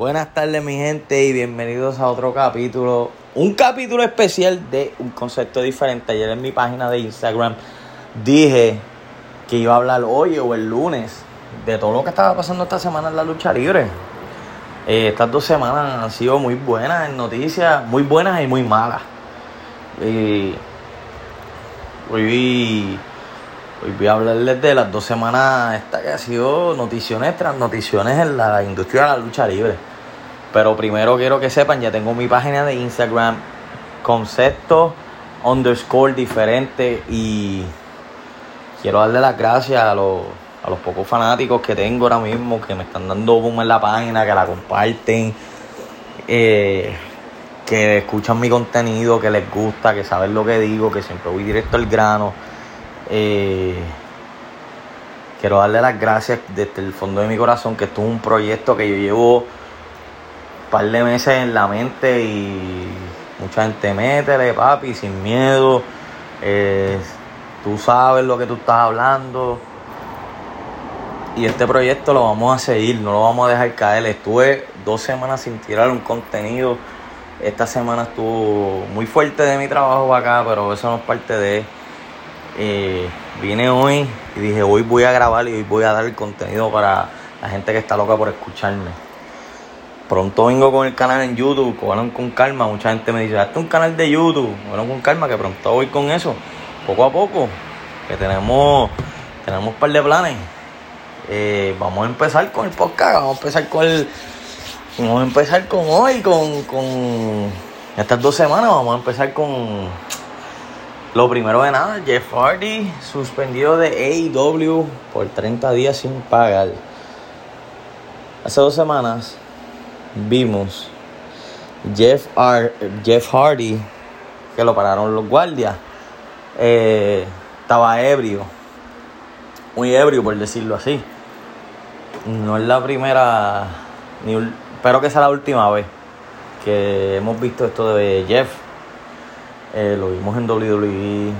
Buenas tardes mi gente y bienvenidos a otro capítulo, un capítulo especial de un concepto diferente. Ayer en mi página de Instagram dije que iba a hablar hoy o el lunes de todo lo que estaba pasando esta semana en la lucha libre. Eh, estas dos semanas han sido muy buenas en noticias, muy buenas y muy malas. hoy, hoy voy a hablarles de las dos semanas esta que ha sido noticiones tras noticiones en la industria de la lucha libre. Pero primero quiero que sepan, ya tengo mi página de Instagram, concepto underscore diferente y quiero darle las gracias a los a los pocos fanáticos que tengo ahora mismo, que me están dando boom en la página, que la comparten, eh, que escuchan mi contenido, que les gusta, que saben lo que digo, que siempre voy directo al grano. Eh, quiero darle las gracias desde el fondo de mi corazón, que esto es un proyecto que yo llevo un par de meses en la mente y mucha gente métele, papi, sin miedo. Eh, tú sabes lo que tú estás hablando y este proyecto lo vamos a seguir, no lo vamos a dejar caer. Estuve dos semanas sin tirar un contenido. Esta semana estuvo muy fuerte de mi trabajo acá, pero eso no es parte de... Vine hoy y dije, hoy voy a grabar y hoy voy a dar el contenido para la gente que está loca por escucharme. Pronto vengo con el canal en YouTube, con calma. Mucha gente me dice, hazte un canal de YouTube. Con calma, que pronto voy con eso. Poco a poco, que tenemos, tenemos un par de planes. Eh, vamos a empezar con el podcast, vamos a empezar con el, vamos a empezar con hoy, con, con estas dos semanas, vamos a empezar con lo primero de nada, Jeff Hardy suspendido de AEW por 30 días sin pagar. Hace dos semanas vimos Jeff, Hardy, que lo pararon los guardias, eh, estaba ebrio, muy ebrio por decirlo así no es la primera, ni, espero que sea la última vez que hemos visto esto de Jeff. Eh, lo vimos en WWE,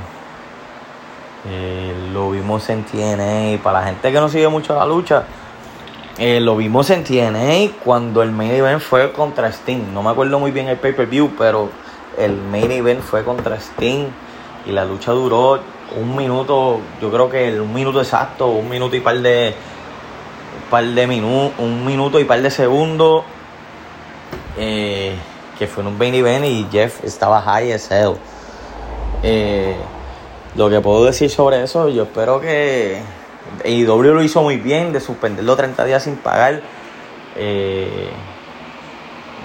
eh, lo vimos en TNA. Para la gente que no sigue mucho la lucha, eh, lo vimos en TNA cuando el main event fue contra Sting. No me acuerdo muy bien el pay-per-view, pero el main event fue contra Sting y la lucha duró un minuto, yo creo que un minuto exacto, un minuto y par de par de minutos, un minuto y par de segundos, eh, que fue en un Benny Benny y Jeff estaba high as hell. Eh, lo que puedo decir sobre eso, yo espero que W lo hizo muy bien de suspenderlo 30 días sin pagar. Eh,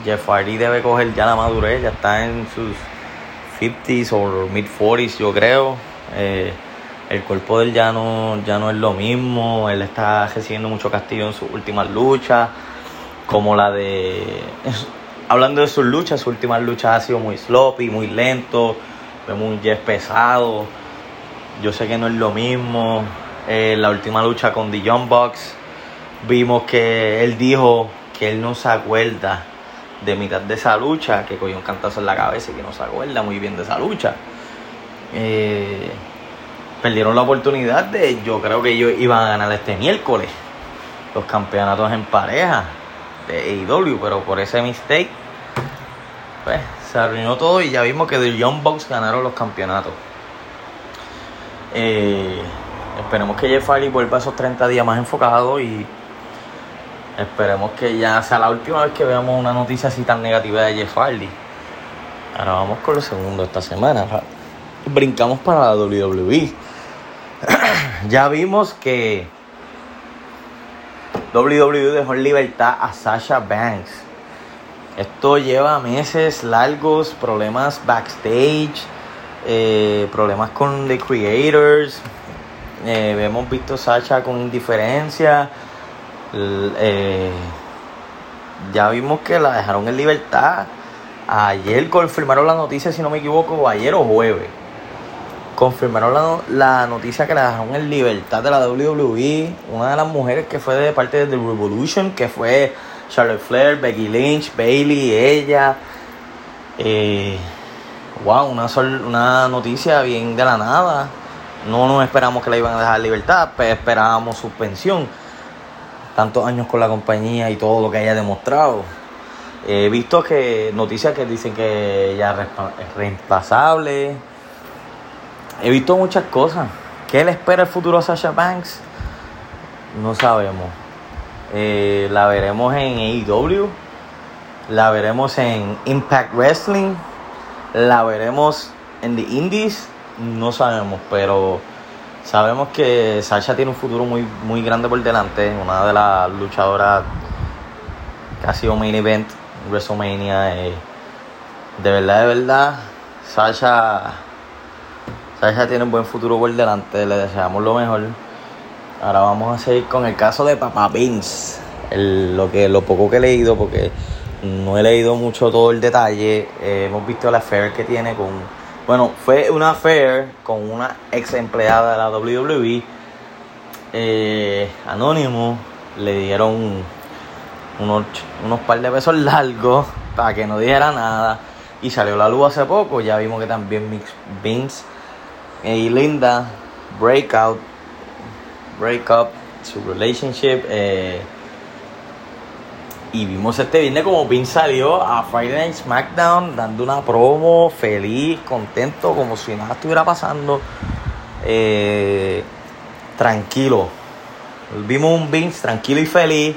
Jeff Hardy debe coger ya la madurez, ya está en sus 50s o mid 40s, yo creo el cuerpo de él ya no, ya no es lo mismo, él está recibiendo mucho castigo en sus últimas luchas, como la de... Hablando de sus luchas, sus últimas luchas ha sido muy sloppy, muy lento, vemos un Jeff pesado, yo sé que no es lo mismo, eh, la última lucha con The Young Bucks, vimos que él dijo que él no se acuerda de mitad de esa lucha, que cogió un cantazo en la cabeza y que no se acuerda muy bien de esa lucha. Eh, perdieron la oportunidad de, yo creo que ellos iban a ganar este miércoles los campeonatos en pareja de AEW, pero por ese mistake, pues se arruinó todo y ya vimos que The Young Bucks ganaron los campeonatos. Eh, esperemos que Jeff Hardy vuelva esos 30 días más enfocado y esperemos que ya sea la última vez que veamos una noticia así tan negativa de Jeff Hardy. Ahora vamos con lo segundo esta semana. Brincamos para la WWE. ya vimos que WWE dejó en libertad a Sasha Banks. Esto lleva meses largos, problemas backstage, eh, problemas con The Creators. Eh, hemos visto a Sasha con indiferencia. Eh, ya vimos que la dejaron en libertad. Ayer confirmaron la noticia, si no me equivoco, ayer o jueves confirmaron la, noticia que la dejaron en libertad de la WWE. Una de las mujeres que fue de parte de The Revolution, que fue Charlotte Flair, Becky Lynch, Bailey, ella. Eh, wow, una, una noticia bien de la nada. No nos esperamos que la iban a dejar en libertad, pero esperábamos suspensión. Tantos años con la compañía y todo lo que haya demostrado. He visto que noticias que dicen que ella es reemplazable. He visto muchas cosas. ¿Qué le espera el futuro a Sasha Banks? No sabemos. Eh, la veremos en AEW. La veremos en Impact Wrestling. La veremos en The Indies. No sabemos, pero sabemos que Sasha tiene un futuro muy, muy grande por delante. Una de las luchadoras que ha sido main event WrestleMania. Eh, de verdad, de verdad, Sasha, Tiene un buen futuro por delante. Le deseamos lo mejor. Ahora vamos a seguir con el caso de Papa Vince. lo, que, lo poco que he leído, porque no he leído mucho todo el detalle. Eh, hemos visto la affair que tiene con. Bueno, fue una affair con una ex empleada de la WWE. Eh, anónimo. Le dieron unos, unos par de besos largos para que no dijera nada. Y salió la luz hace poco. Ya vimos que también Vince y Linda breakout, break up su relationship. Eh, y vimos este viernes como Vince salió a Friday Night SmackDown dando una promo feliz, contento, como si nada estuviera pasando. Eh, tranquilo. Vimos un Vince tranquilo y feliz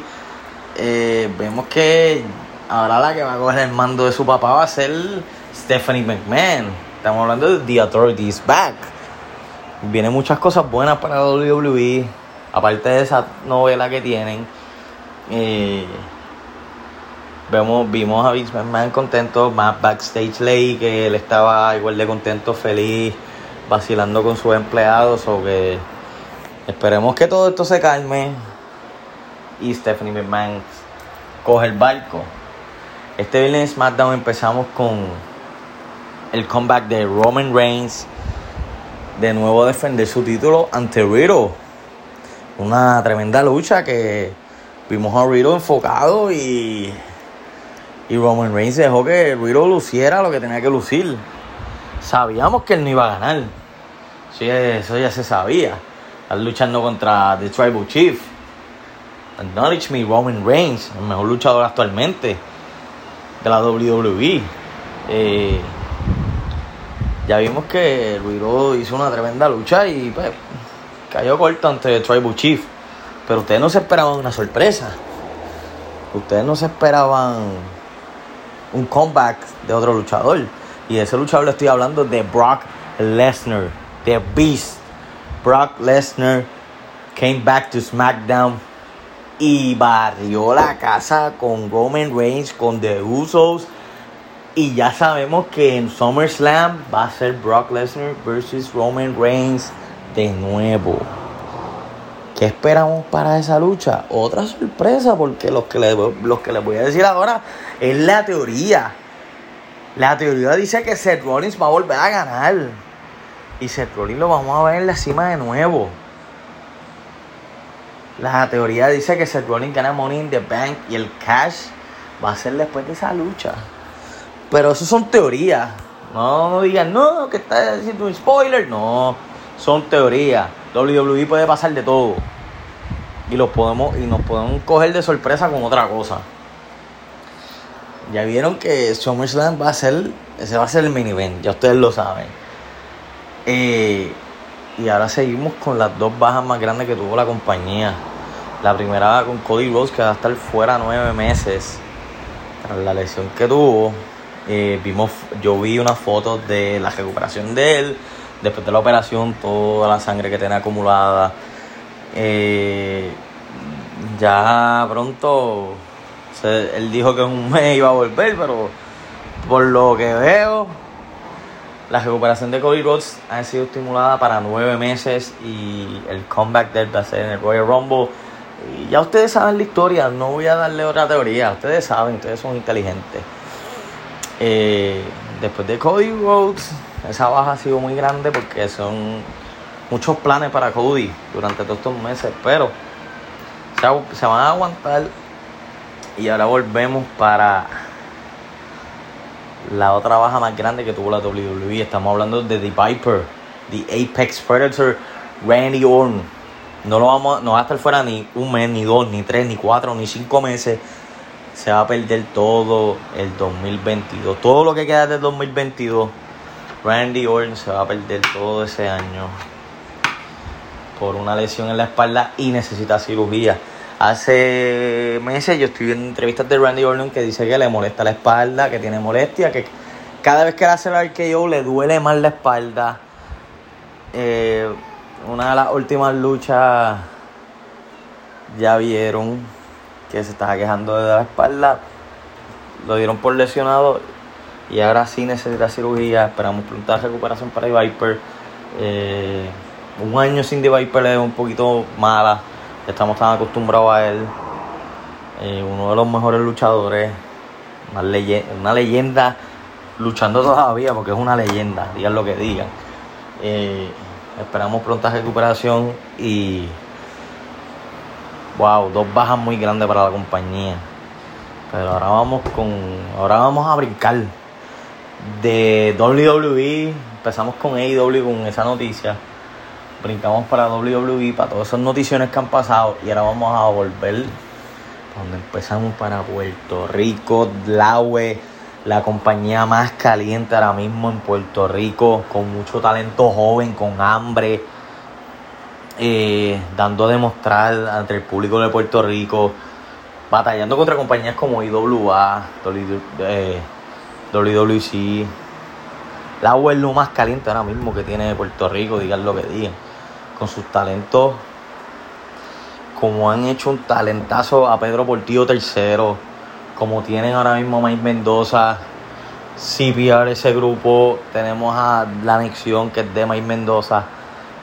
eh, vemos que ahora la que va a coger el mando de su papá va a ser Stephanie McMahon. Estamos hablando de The Authority is Back. Vienen muchas cosas buenas para WWE, aparte de esa novela que tienen. Eh, vemos, vimos a Vince McMahon contento, más backstage ley que él estaba igual de contento, feliz, vacilando con sus empleados. O que esperemos que todo esto se calme y Stephanie McMahon coge el barco. Este viernes SmackDown empezamos con el comeback de Roman Reigns. De nuevo defender su título ante Riddle. Una tremenda lucha que vimos a Riddle enfocado y, y Roman Reigns dejó que Riddle luciera lo que tenía que lucir. Sabíamos que él no iba a ganar. Sí, eso ya se sabía. Están luchando contra The Tribal Chief Acknowledge Me, Roman Reigns, el mejor luchador actualmente de la WWE. Eh, ya vimos que Ruido hizo una tremenda lucha y pues, cayó corto ante Tribal Chief. Pero ustedes no se esperaban una sorpresa. Ustedes no se esperaban un comeback de otro luchador. Y de ese luchador le estoy hablando de Brock Lesnar, The Beast. Brock Lesnar came back to SmackDown y barrió la casa con Roman Reigns, con The Usos. Y ya sabemos que en SummerSlam va a ser Brock Lesnar versus Roman Reigns de nuevo. ¿Qué esperamos para esa lucha? Otra sorpresa, porque lo que, les, que les voy a decir ahora es la teoría. La teoría dice que Seth Rollins va a volver a ganar. Y Seth Rollins lo vamos a ver en la cima de nuevo. La teoría dice que Seth Rollins gana Money in the Bank y el cash va a ser después de esa lucha. Pero eso son teorías. No, digan, no, que está diciendo un spoiler. No, son teorías. WWE puede pasar de todo. Y, los podemos, y nos podemos coger de sorpresa con otra cosa. Ya vieron que SummerSlam va a ser, ese va a ser el mini event, ya ustedes lo saben. Eh, y ahora seguimos con las dos bajas más grandes que tuvo la compañía. La primera con Cody Rhodes, que va a estar fuera nueve meses tras la lesión que tuvo. Eh, vimos, yo vi unas fotos de la recuperación de él, después de la operación, toda la sangre que tenía acumulada. Eh, ya pronto, él dijo que en un mes iba a volver, pero por lo que veo, la recuperación de Cody Rhodes ha sido estimulada para nueve meses y el comeback de él va a ser en el Royal Rumble. Y ya ustedes saben la historia, no voy a darle otra teoría, ustedes saben, ustedes son inteligentes. Eh, después de Cody Rhodes, esa baja ha sido muy grande porque son muchos planes para Cody durante todos estos meses, pero se, van a aguantar y ahora volvemos para la otra baja más grande que tuvo la WWE. Estamos hablando de The Viper, The Apex Predator, Randy Orton. No, lo vamos, no va a estar fuera ni un mes, ni dos, ni tres, ni cuatro, ni cinco meses. Se va a perder todo el 2022. Todo lo que queda del 2022, Randy Orton se va a perder todo ese año por una lesión en la espalda y necesita cirugía. Hace meses yo estoy viendo entrevistas de Randy Orton que dice que le molesta la espalda, que tiene molestia, que cada vez que le hace el RKO le duele más la espalda. Eh, una de las últimas luchas ya vieron que se estaba quejando de la espalda. Lo dieron por lesionado y ahora sí necesita cirugía. Esperamos pronta recuperación para Viper. Eh, un año sin The Viper es un poquito mala. Estamos tan acostumbrados a él. Eh, uno de los mejores luchadores. Una, una leyenda luchando todavía porque es una leyenda, digan lo que digan. Eh, esperamos pronta recuperación y wow, dos bajas muy grandes para la compañía. Pero ahora vamos con. Ahora vamos a brincar. De WWE. Empezamos con AEW con esa noticia. Brincamos para WWE, para todas esas noticiones que han pasado. Y ahora vamos a volver. Donde empezamos para Puerto Rico, Laue, la compañía más caliente ahora mismo en Puerto Rico, con mucho talento joven, con hambre eh, dando a demostrar ante el público de Puerto Rico, batallando contra compañías como IWA, WWC. Eh, la agua es lo más caliente ahora mismo que tiene Puerto Rico, digan lo que digan. Con sus talentos, como han hecho un talentazo a Pedro Portillo tercero, como tienen ahora mismo a Mike Mendoza, CPR ese grupo, tenemos a la anexión que es de Mike Mendoza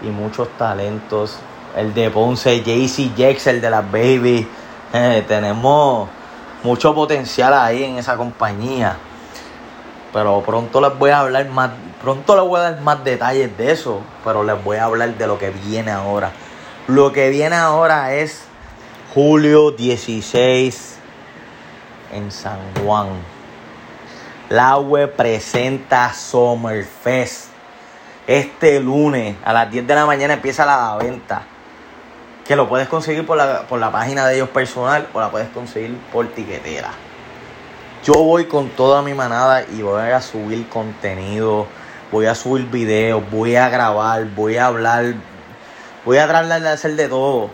y muchos talentos. El de Ponce, JC Jex, el de las Baby. Eh, tenemos mucho potencial ahí en esa compañía. Pero pronto les voy a hablar más, pronto les voy a dar más detalles de eso, pero les voy a hablar de lo que viene ahora. Lo que viene ahora es julio 16 en San Juan. La web presenta Summerfest. Este lunes a las 10 de la mañana empieza la venta. Que lo puedes conseguir por la, por la página de ellos personal o la puedes conseguir por tiquetera. Yo voy con toda mi manada y voy a subir contenido, voy a subir videos, voy a grabar, voy a hablar, voy a tratar de hacer de todo.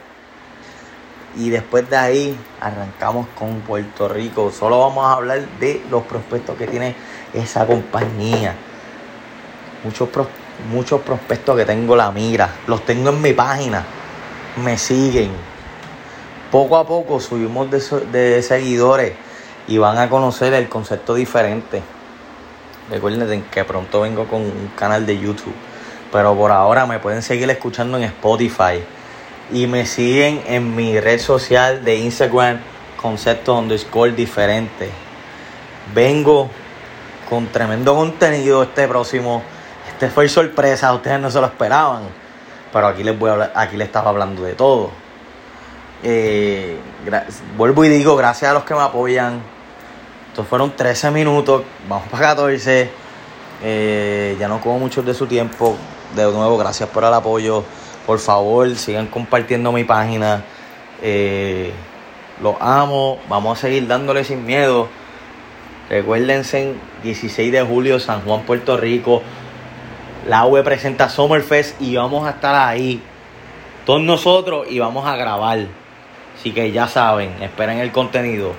Y después de ahí arrancamos con Puerto Rico. Solo vamos a hablar de los prospectos que tiene esa compañía. Muchos prospectos muchos prospectos que tengo la mira. Los tengo en mi página. Me siguen. Poco a poco subimos de, seguidores y van a conocer el concepto diferente. Recuerden que pronto vengo con un canal de YouTube. Pero por ahora me pueden seguir escuchando en Spotify. Y me siguen en mi red social de Instagram, concepto underscore diferente. Vengo con tremendo contenido este próximo este fue sorpresa, ustedes no se lo esperaban. Pero aquí les voy a hablar, aquí les estaba hablando de todo. Eh, vuelvo y digo, gracias a los que me apoyan. Estos fueron 13 minutos, vamos para 14. Eh, ya no como mucho de su tiempo. De nuevo, gracias por el apoyo. Por favor, sigan compartiendo mi página. Eh, los amo. Vamos a seguir dándole sin miedo. Recuérdense, 16 de julio, San Juan, Puerto Rico. La UE presenta Summerfest y vamos a estar ahí. Todos nosotros y vamos a grabar. Así que ya saben, esperen el contenido.